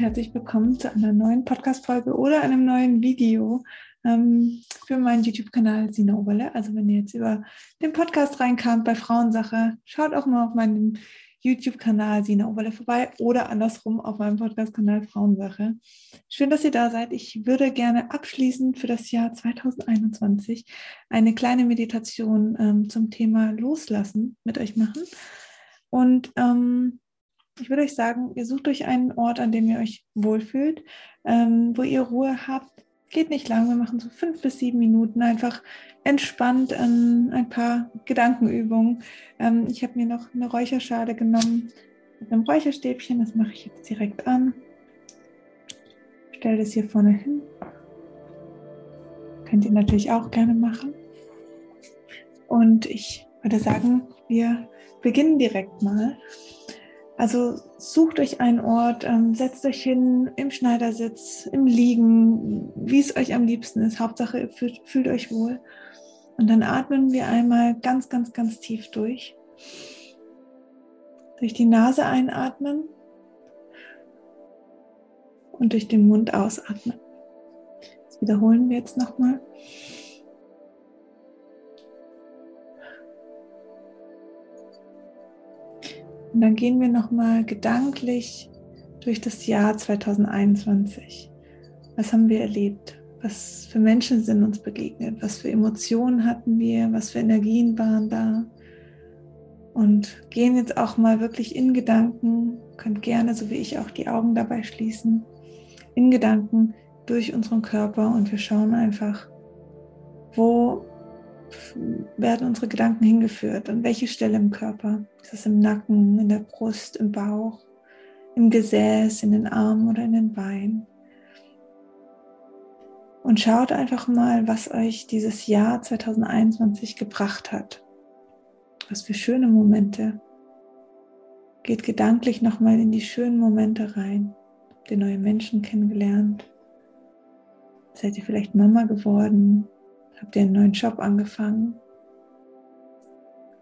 willkommen zu einer neuen Podcast-Folge oder einem neuen Video ähm, für meinen YouTube-Kanal Sina Oberle. Also wenn ihr jetzt über den Podcast reinkamt bei Frauensache, schaut auch mal auf meinem YouTube-Kanal Sina Oberle vorbei oder andersrum auf meinem Podcast-Kanal Frauensache. Schön, dass ihr da seid. Ich würde gerne abschließend für das Jahr 2021 eine kleine Meditation ähm, zum Thema Loslassen mit euch machen. Und ähm, ich würde euch sagen, ihr sucht euch einen Ort, an dem ihr euch wohlfühlt, ähm, wo ihr Ruhe habt. Geht nicht lang, wir machen so fünf bis sieben Minuten einfach entspannt ähm, ein paar Gedankenübungen. Ähm, ich habe mir noch eine Räucherschale genommen mit einem Räucherstäbchen, das mache ich jetzt direkt an. Stelle das hier vorne hin. Könnt ihr natürlich auch gerne machen. Und ich würde sagen, wir beginnen direkt mal. Also sucht euch einen Ort, ähm, setzt euch hin im Schneidersitz, im Liegen, wie es euch am liebsten ist. Hauptsache, ihr fühlt, fühlt euch wohl. Und dann atmen wir einmal ganz, ganz, ganz tief durch. Durch die Nase einatmen und durch den Mund ausatmen. Das wiederholen wir jetzt nochmal. Und dann gehen wir nochmal gedanklich durch das Jahr 2021. Was haben wir erlebt? Was für Menschen sind uns begegnet? Was für Emotionen hatten wir? Was für Energien waren da? Und gehen jetzt auch mal wirklich in Gedanken, könnt gerne, so wie ich, auch die Augen dabei schließen, in Gedanken durch unseren Körper und wir schauen einfach, wo werden unsere Gedanken hingeführt? An welche Stelle im Körper? Ist es im Nacken, in der Brust, im Bauch, im Gesäß, in den Armen oder in den Beinen? Und schaut einfach mal, was euch dieses Jahr 2021 gebracht hat. Was für schöne Momente. Geht gedanklich nochmal in die schönen Momente rein. Habt ihr neue Menschen kennengelernt? Seid ihr vielleicht Mama geworden? Habt ihr einen neuen Job angefangen?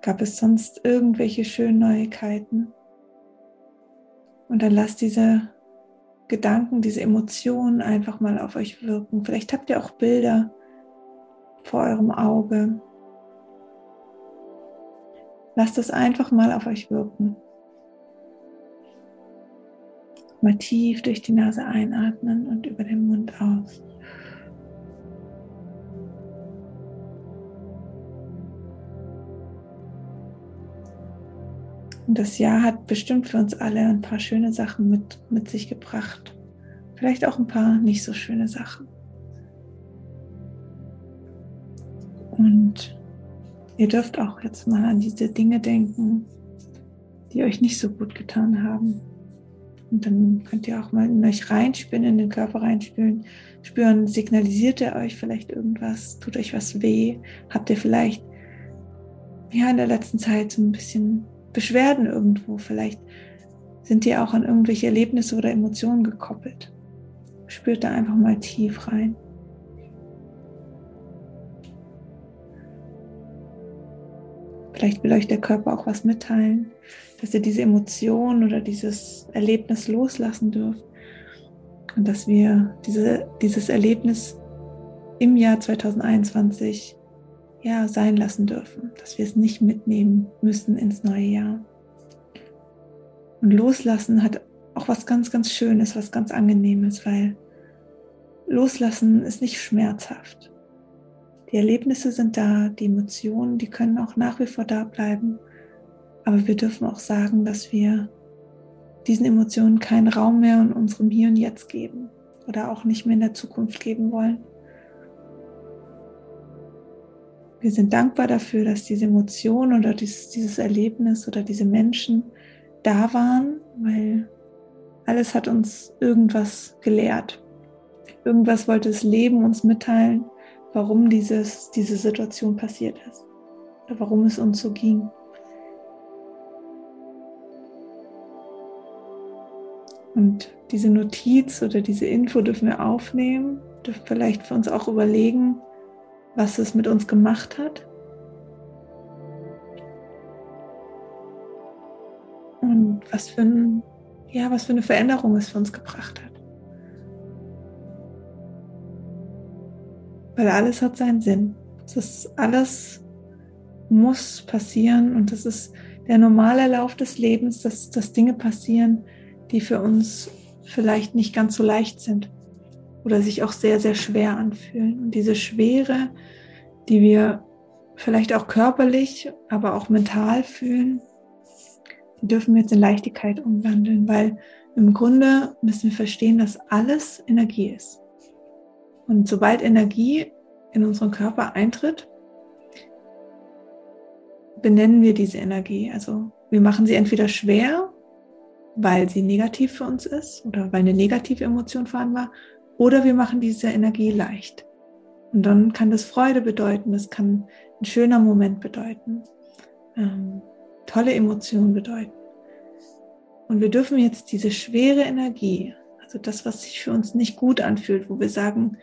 Gab es sonst irgendwelche schönen Neuigkeiten? Und dann lasst diese Gedanken, diese Emotionen einfach mal auf euch wirken. Vielleicht habt ihr auch Bilder vor eurem Auge. Lasst es einfach mal auf euch wirken. Mal tief durch die Nase einatmen und über den Und das Jahr hat bestimmt für uns alle ein paar schöne Sachen mit, mit sich gebracht. Vielleicht auch ein paar nicht so schöne Sachen. Und ihr dürft auch jetzt mal an diese Dinge denken, die euch nicht so gut getan haben. Und dann könnt ihr auch mal in euch reinspüren, in den Körper reinspüren, spüren, signalisiert er euch vielleicht irgendwas, tut euch was weh, habt ihr vielleicht ja in der letzten Zeit so ein bisschen Beschwerden irgendwo. Vielleicht sind die auch an irgendwelche Erlebnisse oder Emotionen gekoppelt. Spürt da einfach mal tief rein. Vielleicht will euch der Körper auch was mitteilen, dass ihr diese Emotion oder dieses Erlebnis loslassen dürft und dass wir diese, dieses Erlebnis im Jahr 2021 ja, sein lassen dürfen, dass wir es nicht mitnehmen müssen ins neue Jahr. Und loslassen hat auch was ganz, ganz Schönes, was ganz Angenehmes, weil loslassen ist nicht schmerzhaft. Die Erlebnisse sind da, die Emotionen, die können auch nach wie vor da bleiben. Aber wir dürfen auch sagen, dass wir diesen Emotionen keinen Raum mehr in unserem Hier und Jetzt geben oder auch nicht mehr in der Zukunft geben wollen. Wir sind dankbar dafür, dass diese Emotion oder dieses, Erlebnis oder diese Menschen da waren, weil alles hat uns irgendwas gelehrt. Irgendwas wollte das Leben uns mitteilen, warum dieses, diese Situation passiert ist oder warum es uns so ging. Und diese Notiz oder diese Info dürfen wir aufnehmen, dürfen vielleicht für uns auch überlegen, was es mit uns gemacht hat. Und was für, ein, ja, was für eine Veränderung es für uns gebracht hat. Weil alles hat seinen Sinn. Es ist alles muss passieren und das ist der normale Lauf des Lebens, dass, dass Dinge passieren, die für uns vielleicht nicht ganz so leicht sind oder sich auch sehr, sehr schwer anfühlen. Und diese Schwere, die wir vielleicht auch körperlich, aber auch mental fühlen, die dürfen wir jetzt in Leichtigkeit umwandeln, weil im Grunde müssen wir verstehen, dass alles Energie ist. Und sobald Energie in unseren Körper eintritt, benennen wir diese Energie. Also wir machen sie entweder schwer, weil sie negativ für uns ist oder weil eine negative Emotion vorhanden war, oder wir machen diese Energie leicht. Und dann kann das Freude bedeuten, das kann ein schöner Moment bedeuten, ähm, tolle Emotionen bedeuten. Und wir dürfen jetzt diese schwere Energie, also das, was sich für uns nicht gut anfühlt, wo wir sagen,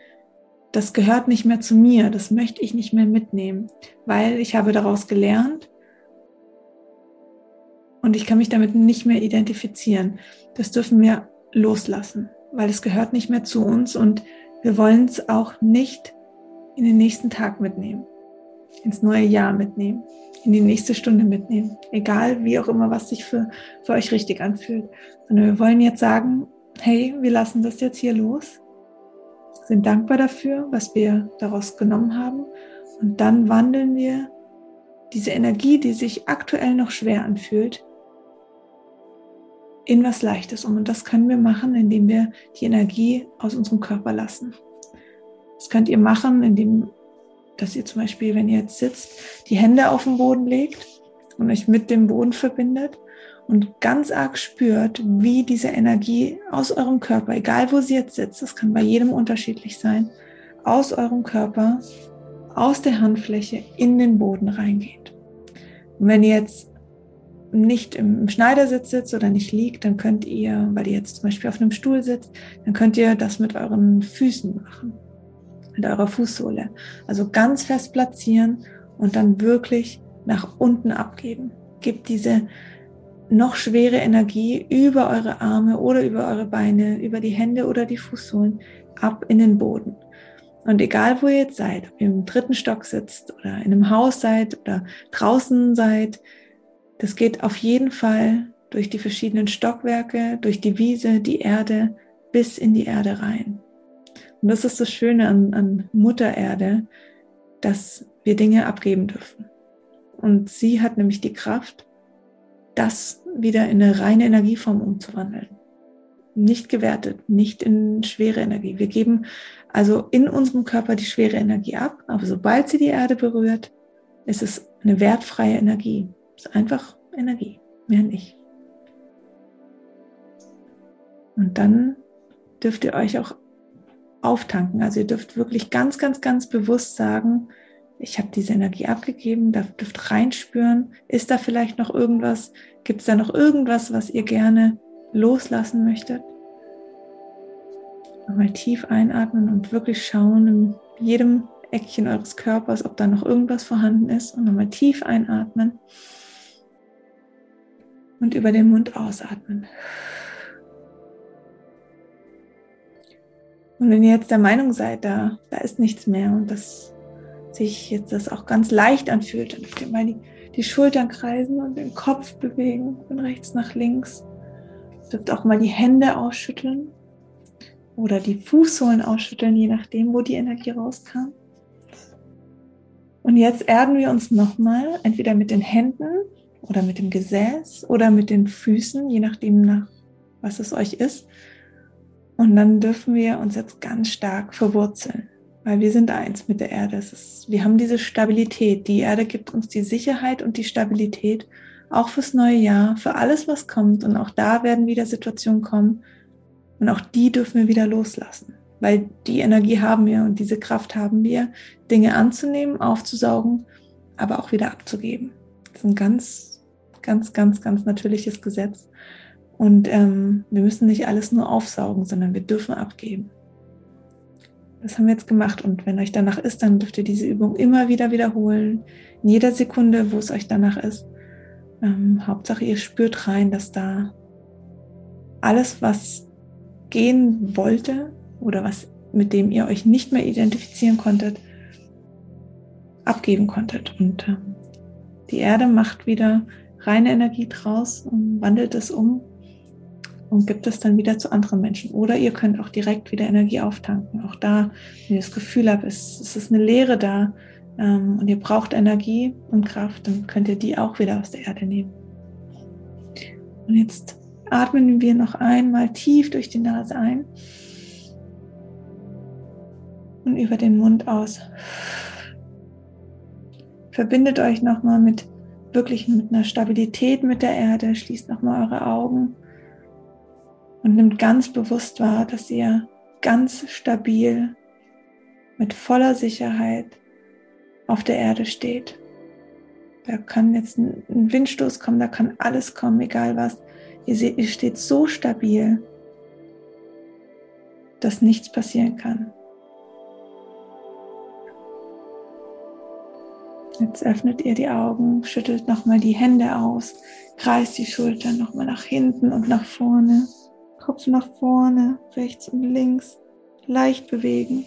das gehört nicht mehr zu mir, das möchte ich nicht mehr mitnehmen, weil ich habe daraus gelernt, und ich kann mich damit nicht mehr identifizieren. Das dürfen wir loslassen, weil es gehört nicht mehr zu uns und wir wollen es auch nicht in den nächsten Tag mitnehmen, ins neue Jahr mitnehmen, in die nächste Stunde mitnehmen, egal wie auch immer, was sich für, für euch richtig anfühlt, sondern wir wollen jetzt sagen, hey, wir lassen das jetzt hier los, sind dankbar dafür, was wir daraus genommen haben. Und dann wandeln wir diese Energie, die sich aktuell noch schwer anfühlt, in was Leichtes um. Und das können wir machen, indem wir die Energie aus unserem Körper lassen. Das könnt ihr machen, indem, dass ihr zum Beispiel, wenn ihr jetzt sitzt, die Hände auf den Boden legt und euch mit dem Boden verbindet und ganz arg spürt, wie diese Energie aus eurem Körper, egal wo sie jetzt sitzt, das kann bei jedem unterschiedlich sein, aus eurem Körper, aus der Handfläche in den Boden reingeht. Und wenn ihr jetzt nicht im Schneidersitz sitzt oder nicht liegt, dann könnt ihr, weil ihr jetzt zum Beispiel auf einem Stuhl sitzt, dann könnt ihr das mit euren Füßen machen, mit eurer Fußsohle. Also ganz fest platzieren und dann wirklich nach unten abgeben. Gebt diese noch schwere Energie über eure Arme oder über eure Beine, über die Hände oder die Fußsohlen ab in den Boden. Und egal wo ihr jetzt seid, ob ihr im dritten Stock sitzt oder in einem Haus seid oder draußen seid, das geht auf jeden Fall durch die verschiedenen Stockwerke, durch die Wiese, die Erde, bis in die Erde rein. Und das ist das Schöne an, an Mutter Erde, dass wir Dinge abgeben dürfen. Und sie hat nämlich die Kraft, das wieder in eine reine Energieform umzuwandeln. Nicht gewertet, nicht in schwere Energie. Wir geben also in unserem Körper die schwere Energie ab, aber sobald sie die Erde berührt, ist es eine wertfreie Energie ist einfach Energie, mehr nicht. Und dann dürft ihr euch auch auftanken. Also ihr dürft wirklich ganz, ganz, ganz bewusst sagen, ich habe diese Energie abgegeben, da dürft reinspüren, ist da vielleicht noch irgendwas, gibt es da noch irgendwas, was ihr gerne loslassen möchtet? Nochmal tief einatmen und wirklich schauen in jedem Eckchen eures Körpers, ob da noch irgendwas vorhanden ist und nochmal tief einatmen und über den Mund ausatmen. Und wenn ihr jetzt der Meinung seid, da, da ist nichts mehr und dass sich jetzt das auch ganz leicht anfühlt, dann dürft ihr mal die, die Schultern kreisen und den Kopf bewegen von rechts nach links. Dürft auch mal die Hände ausschütteln oder die Fußsohlen ausschütteln, je nachdem, wo die Energie rauskam. Und jetzt erden wir uns nochmal, entweder mit den Händen oder mit dem Gesäß oder mit den Füßen, je nachdem nach was es euch ist. Und dann dürfen wir uns jetzt ganz stark verwurzeln, weil wir sind eins mit der Erde. Ist, wir haben diese Stabilität. Die Erde gibt uns die Sicherheit und die Stabilität, auch fürs neue Jahr, für alles, was kommt. Und auch da werden wieder Situationen kommen. Und auch die dürfen wir wieder loslassen, weil die Energie haben wir und diese Kraft haben wir, Dinge anzunehmen, aufzusaugen, aber auch wieder abzugeben. Das ist ein ganz Ganz, ganz, ganz natürliches Gesetz. Und ähm, wir müssen nicht alles nur aufsaugen, sondern wir dürfen abgeben. Das haben wir jetzt gemacht. Und wenn euch danach ist, dann dürft ihr diese Übung immer wieder wiederholen. In jeder Sekunde, wo es euch danach ist. Ähm, Hauptsache, ihr spürt rein, dass da alles, was gehen wollte oder was mit dem ihr euch nicht mehr identifizieren konntet, abgeben konntet. Und äh, die Erde macht wieder reine Energie draus und wandelt es um und gibt es dann wieder zu anderen Menschen. Oder ihr könnt auch direkt wieder Energie auftanken. Auch da, wenn ihr das Gefühl habt, es, es ist eine Leere da ähm, und ihr braucht Energie und Kraft, dann könnt ihr die auch wieder aus der Erde nehmen. Und jetzt atmen wir noch einmal tief durch die Nase ein und über den Mund aus. Verbindet euch nochmal mit wirklich mit einer Stabilität mit der Erde. Schließt nochmal eure Augen und nimmt ganz bewusst wahr, dass ihr ganz stabil mit voller Sicherheit auf der Erde steht. Da kann jetzt ein Windstoß kommen, da kann alles kommen, egal was. Ihr seht, ihr steht so stabil, dass nichts passieren kann. Jetzt öffnet ihr die Augen, schüttelt nochmal die Hände aus, kreist die Schultern nochmal nach hinten und nach vorne. Kopf nach vorne, rechts und links, leicht bewegen,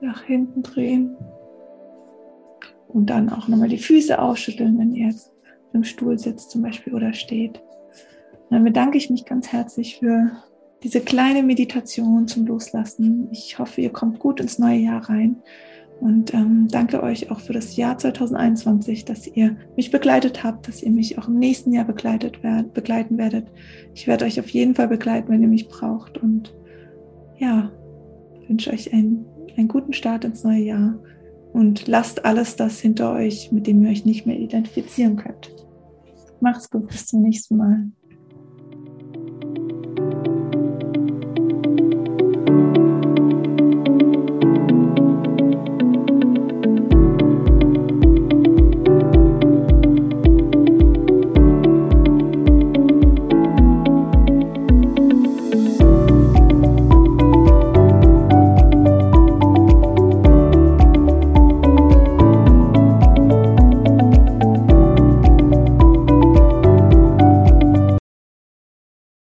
nach hinten drehen. Und dann auch nochmal die Füße ausschütteln, wenn ihr jetzt im Stuhl sitzt zum Beispiel oder steht. Und dann bedanke ich mich ganz herzlich für diese kleine Meditation zum Loslassen. Ich hoffe, ihr kommt gut ins neue Jahr rein. Und ähm, danke euch auch für das Jahr 2021, dass ihr mich begleitet habt, dass ihr mich auch im nächsten Jahr begleitet werd, begleiten werdet. Ich werde euch auf jeden Fall begleiten, wenn ihr mich braucht. Und ja, wünsche euch einen, einen guten Start ins neue Jahr. Und lasst alles das hinter euch, mit dem ihr euch nicht mehr identifizieren könnt. Macht's gut, bis zum nächsten Mal.